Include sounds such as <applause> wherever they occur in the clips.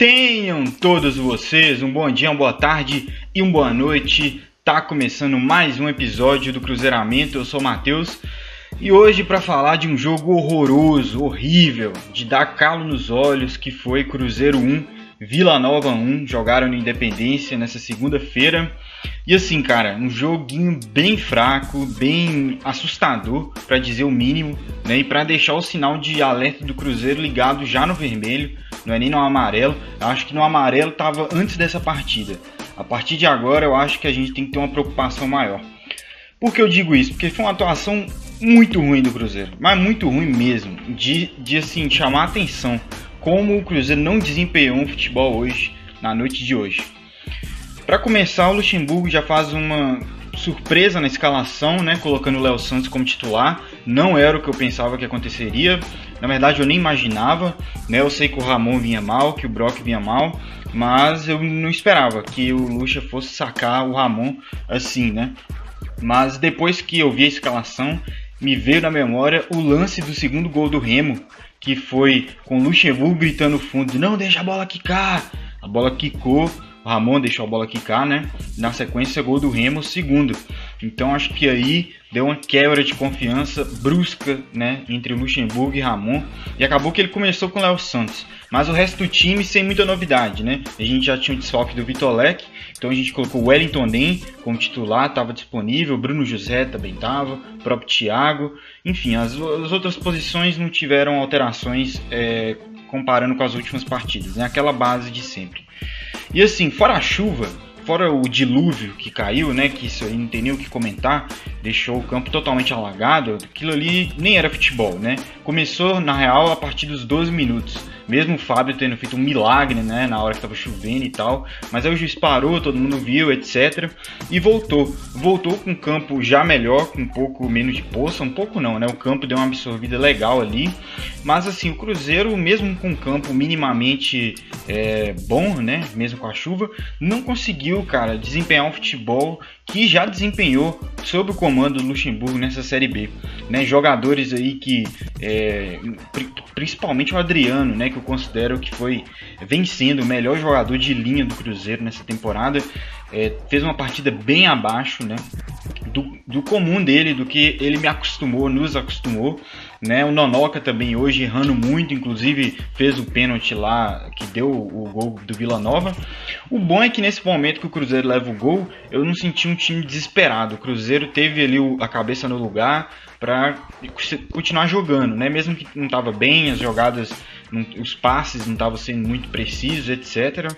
Tenham todos vocês um bom dia, uma boa tarde e uma boa noite. Tá começando mais um episódio do Cruzeiramento. Eu sou o Matheus e hoje para falar de um jogo horroroso, horrível, de dar calo nos olhos, que foi Cruzeiro 1, Vila Nova 1. Jogaram no Independência nessa segunda-feira. E assim, cara, um joguinho bem fraco, bem assustador, para dizer o mínimo, né? E para deixar o sinal de alerta do Cruzeiro ligado já no vermelho, não é nem no amarelo. Eu acho que no amarelo estava antes dessa partida. A partir de agora, eu acho que a gente tem que ter uma preocupação maior. Por que eu digo isso? Porque foi uma atuação muito ruim do Cruzeiro, mas muito ruim mesmo, de, de assim chamar atenção como o Cruzeiro não desempenhou um futebol hoje, na noite de hoje. Para começar, o Luxemburgo já faz uma surpresa na escalação, né, colocando o Léo Santos como titular. Não era o que eu pensava que aconteceria. Na verdade, eu nem imaginava. Né? Eu sei que o Ramon vinha mal, que o Brock vinha mal, mas eu não esperava que o Lucha fosse sacar o Ramon assim, né? Mas depois que eu vi a escalação, me veio na memória o lance do segundo gol do Remo, que foi com Luxemburgo gritando fundo: "Não deixa a bola quicar". A bola quicou o Ramon deixou a bola quicar, né? Na sequência, gol do Remo, segundo. Então acho que aí deu uma quebra de confiança brusca, né? Entre o Luxemburgo e Ramon. E acabou que ele começou com o Léo Santos. Mas o resto do time sem muita novidade, né? A gente já tinha o desfalque do Vitor Leque. Então a gente colocou o Wellington Den como titular, estava disponível. Bruno José também estava. O próprio Thiago. Enfim, as, as, outras posições não tiveram alterações é, comparando com as últimas partidas. Né? Aquela base de sempre. E assim, fora a chuva, fora o dilúvio que caiu, né? Que isso aí não tem nem o que comentar, deixou o campo totalmente alagado. Aquilo ali nem era futebol, né? Começou, na real, a partir dos 12 minutos. Mesmo o Fábio tendo feito um milagre, né? Na hora que tava chovendo e tal. Mas aí o juiz parou, todo mundo viu, etc. E voltou. Voltou com o campo já melhor, com um pouco menos de poça. Um pouco não, né? O campo deu uma absorvida legal ali. Mas assim, o Cruzeiro, mesmo com o campo minimamente é, bom, né? Mesmo com a chuva, não conseguiu, cara, desempenhar um futebol que já desempenhou sob o comando do Luxemburgo nessa Série B. Né? Jogadores aí que, é, principalmente o Adriano, né, que eu considero que foi vencendo o melhor jogador de linha do Cruzeiro nessa temporada, é, fez uma partida bem abaixo né, do, do comum dele, do que ele me acostumou, nos acostumou. Né? O Nonoca também hoje errando muito, inclusive fez o pênalti lá que deu o gol do Vila Nova. O bom é que nesse momento que o Cruzeiro leva o gol, eu não senti um time desesperado. O Cruzeiro teve ali a cabeça no lugar para continuar jogando, né? Mesmo que não estava bem, as jogadas, os passes não estavam sendo muito precisos, etc.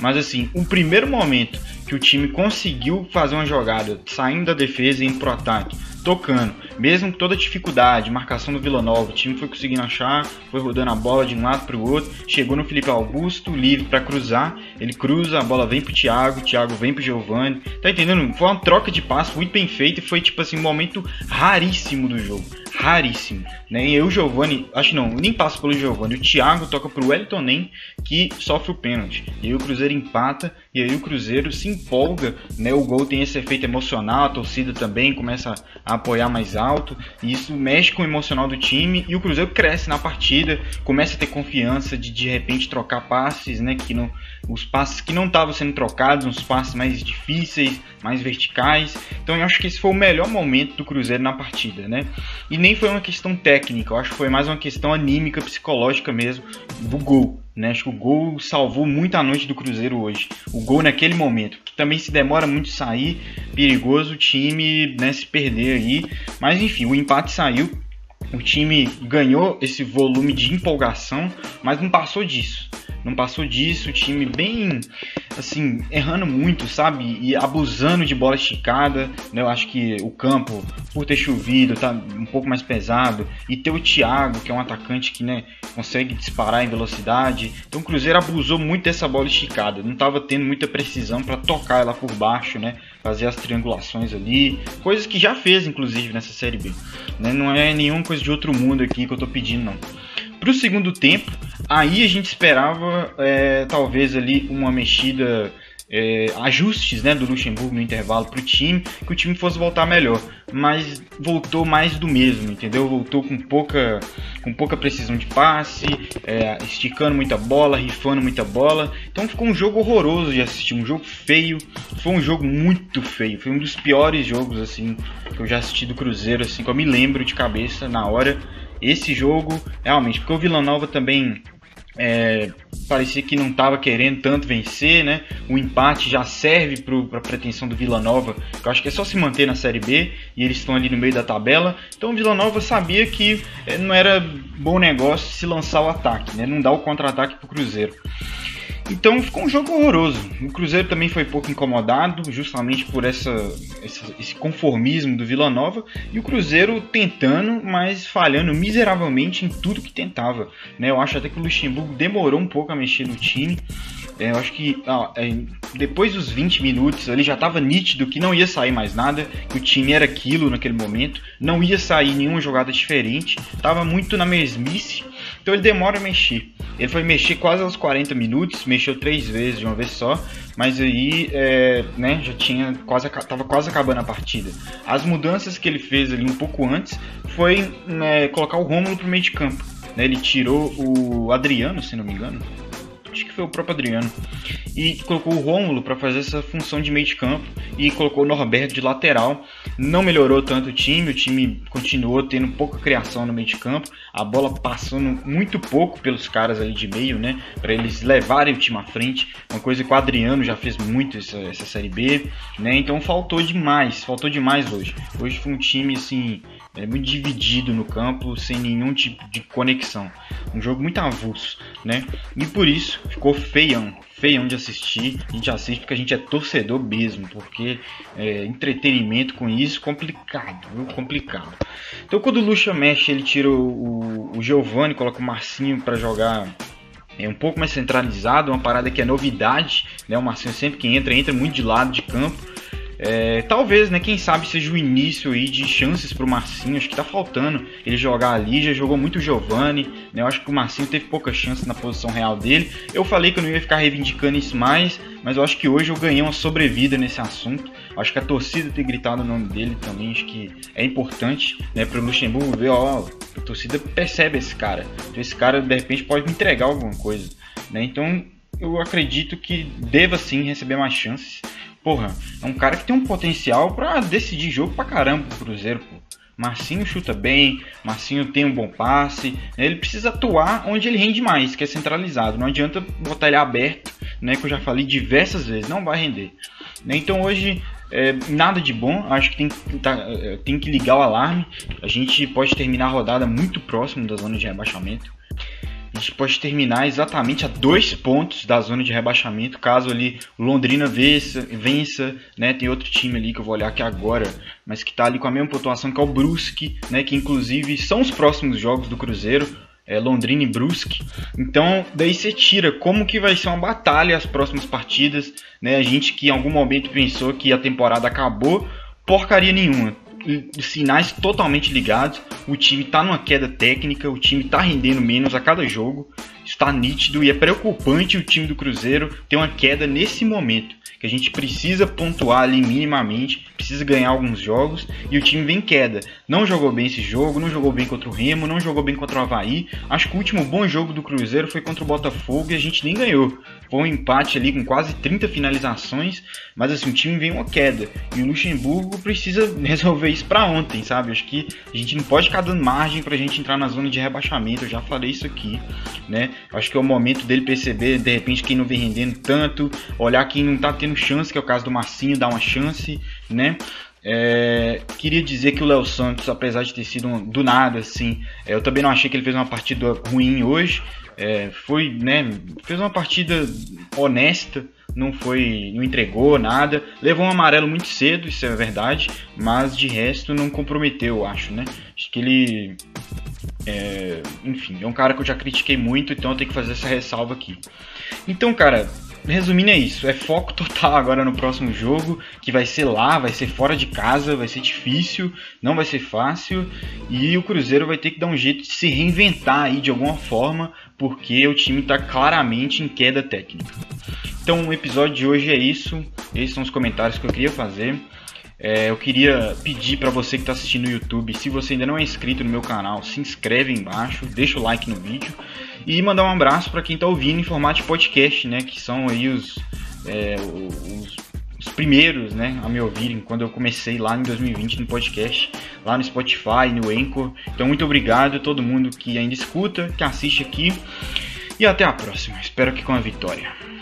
Mas assim, o primeiro momento que o time conseguiu fazer uma jogada saindo da defesa e indo pro ataque, tocando, mesmo com toda dificuldade, marcação do Vila Nova, o time foi conseguindo achar, foi rodando a bola de um lado para o outro, chegou no Felipe Augusto, livre para cruzar, ele cruza, a bola vem pro Thiago, o Thiago vem pro Giovani, tá entendendo? Foi uma troca de passo muito bem feita e foi tipo assim um momento raríssimo do jogo raríssimo. Né? E o Giovani, acho não, nem passa pelo Giovani. O Thiago toca pro Wellington Nem, que sofre o pênalti. E aí o Cruzeiro empata, e aí o Cruzeiro se empolga, né? O gol tem esse efeito emocional, a torcida também começa a apoiar mais alto, e isso mexe com o emocional do time, e o Cruzeiro cresce na partida, começa a ter confiança de de repente trocar passes, né? Que não os passes que não estavam sendo trocados, uns passes mais difíceis, mais verticais. Então eu acho que esse foi o melhor momento do Cruzeiro na partida, né? E nem foi uma questão técnica, eu acho que foi mais uma questão anímica, psicológica mesmo do gol. Né? Acho que o gol salvou muito a noite do Cruzeiro hoje. O gol naquele momento, que também se demora muito sair, perigoso o time né, se perder aí. Mas enfim, o empate saiu, o time ganhou esse volume de empolgação, mas não passou disso não passou disso, o time bem assim, errando muito, sabe? E abusando de bola esticada, né? Eu acho que o campo, por ter chovido, tá um pouco mais pesado e ter o Thiago, que é um atacante que, né, consegue disparar em velocidade. Então o Cruzeiro abusou muito dessa bola esticada, não estava tendo muita precisão para tocar ela por baixo, né? Fazer as triangulações ali, coisas que já fez inclusive nessa série B. Né? Não é nenhuma coisa de outro mundo aqui que eu tô pedindo não. Para o segundo tempo, aí a gente esperava é, talvez ali uma mexida é, ajustes né, do Luxemburgo no intervalo para o time, que o time fosse voltar melhor. Mas voltou mais do mesmo, entendeu? Voltou com pouca, com pouca precisão de passe, é, esticando muita bola, rifando muita bola. Então ficou um jogo horroroso de assistir, um jogo feio. Foi um jogo muito feio, foi um dos piores jogos assim que eu já assisti do Cruzeiro, assim, que eu me lembro de cabeça na hora. Esse jogo, realmente, porque o Vila Nova também é, parecia que não estava querendo tanto vencer, né? O empate já serve para a pretensão do Vila Nova, que eu acho que é só se manter na Série B e eles estão ali no meio da tabela. Então o Vila Nova sabia que é, não era bom negócio se lançar o ataque, né? Não dar o contra-ataque para o Cruzeiro. Então ficou um jogo horroroso. O Cruzeiro também foi pouco incomodado, justamente por essa, essa, esse conformismo do Vila Nova. E o Cruzeiro tentando, mas falhando miseravelmente em tudo que tentava. Né? Eu acho até que o Luxemburgo demorou um pouco a mexer no time. É, eu acho que é, depois dos 20 minutos ele já estava nítido que não ia sair mais nada, que o time era aquilo naquele momento, não ia sair nenhuma jogada diferente, estava muito na mesmice, então ele demora a mexer. Ele foi mexer quase aos 40 minutos, mexeu três vezes de uma vez só, mas aí é, né, já tinha quase tava quase acabando a partida. As mudanças que ele fez ali um pouco antes foi né, colocar o Rômulo pro meio de campo. Né, ele tirou o Adriano, se não me engano, acho que foi o próprio Adriano, e colocou o Rômulo para fazer essa função de meio de campo e colocou o Norberto de lateral. Não melhorou tanto o time, o time continuou tendo pouca criação no meio de campo, a bola passando muito pouco pelos caras ali de meio, né, para eles levarem o time à frente. Uma coisa que o Adriano já fez muito essa, essa série B, né? Então faltou demais, faltou demais hoje. Hoje foi um time assim é, muito dividido no campo, sem nenhum tipo de conexão. Um jogo muito avulso, né? E por isso ficou feião, feião de assistir. A gente assiste porque a gente é torcedor mesmo, porque é, entretenimento com isso complicado, viu? complicado. Então quando o Lucha mexe, ele tira o, o, Giovanni, coloca o Marcinho para jogar é um pouco mais centralizado, uma parada que é novidade, né? O Marcinho sempre que entra, entra muito de lado de campo. É, talvez, né, quem sabe seja o início aí de chances para o Marcinho, acho que tá faltando ele jogar ali, já jogou muito o Giovani, né, eu acho que o Marcinho teve pouca chance na posição real dele. Eu falei que eu não ia ficar reivindicando isso mais, mas eu acho que hoje eu ganhei uma sobrevida nesse assunto. Acho que a torcida ter gritado o nome dele também, acho que é importante, né, para o Luxemburgo ver, ó, a torcida percebe esse cara. Então esse cara de repente pode me entregar alguma coisa, né? Então eu acredito que deva sim receber mais chances porra, é um cara que tem um potencial para decidir jogo pra caramba pro Cruzeiro, pô. Marcinho chuta bem, Marcinho tem um bom passe, né? ele precisa atuar onde ele rende mais, que é centralizado. Não adianta botar ele aberto, né? Que eu já falei diversas vezes, não vai render. Né? Então hoje é, nada de bom, acho que tem, tá, é, tem que ligar o alarme. A gente pode terminar a rodada muito próximo da zona de rebaixamento a gente pode terminar exatamente a dois pontos da zona de rebaixamento, caso ali Londrina vença, vença, né? Tem outro time ali que eu vou olhar aqui agora, mas que tá ali com a mesma pontuação que é o Brusque, né? Que inclusive são os próximos jogos do Cruzeiro, é, Londrina e Brusque. Então, daí você tira como que vai ser uma batalha as próximas partidas, né? A gente que em algum momento pensou que a temporada acabou, porcaria nenhuma sinais totalmente ligados. O time está numa queda técnica, o time está rendendo menos a cada jogo. Está nítido e é preocupante o time do Cruzeiro ter uma queda nesse momento que a gente precisa pontuar ali minimamente, precisa ganhar alguns jogos e o time vem em queda. Não jogou bem esse jogo, não jogou bem contra o Remo, não jogou bem contra o Havaí. Acho que o último bom jogo do Cruzeiro foi contra o Botafogo e a gente nem ganhou. Foi um empate ali com quase 30 finalizações, mas assim, o time vem uma queda. E o Luxemburgo precisa <laughs> resolver isso para ontem, sabe? Acho que a gente não pode ficar dando margem pra gente entrar na zona de rebaixamento. Eu já falei isso aqui, né? Acho que é o momento dele perceber, de repente, quem não vem rendendo tanto, olhar quem não tá tendo chance, que é o caso do Marcinho, dar uma chance, né? É, queria dizer que o Léo Santos, apesar de ter sido um, do nada, assim, é, eu também não achei que ele fez uma partida ruim hoje. É, foi, né? Fez uma partida honesta, não foi, não entregou nada, levou um amarelo muito cedo, isso é verdade, mas de resto não comprometeu, eu acho, né? Acho que ele, é, enfim, é um cara que eu já critiquei muito, então eu tenho que fazer essa ressalva aqui. Então, cara, resumindo é isso, é foco total <laughs> agora no próximo jogo, que vai ser lá, vai ser fora de casa, vai ser difícil, não vai ser fácil, e o Cruzeiro vai ter que dar um jeito de se reinventar aí de alguma forma, porque o time está claramente em queda técnica. Então o episódio de hoje é isso. Esses são os comentários que eu queria fazer. É, eu queria pedir para você que está assistindo no YouTube, se você ainda não é inscrito no meu canal, se inscreve embaixo, deixa o like no vídeo e mandar um abraço para quem está ouvindo em formato de podcast, né? Que são aí os, é, os, os, primeiros, né, a me ouvirem quando eu comecei lá em 2020 no podcast, lá no Spotify, no Anchor. Então muito obrigado a todo mundo que ainda escuta, que assiste aqui e até a próxima. Espero que com a vitória.